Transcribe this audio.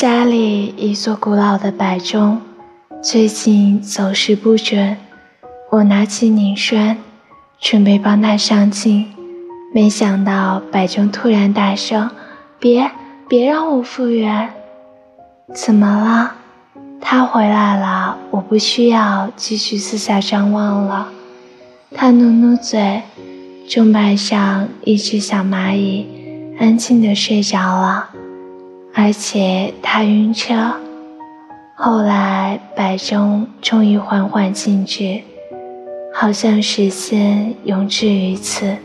家里一座古老的摆钟，最近走时不准。我拿起拧栓，准备帮它上镜，没想到摆钟突然大声：“别，别让我复原！”怎么了？他回来了，我不需要继续四下张望了。他努努嘴，钟摆上一只小蚂蚁安静地睡着了。而且他晕车，后来摆钟终于缓缓静止，好像时间永止于此。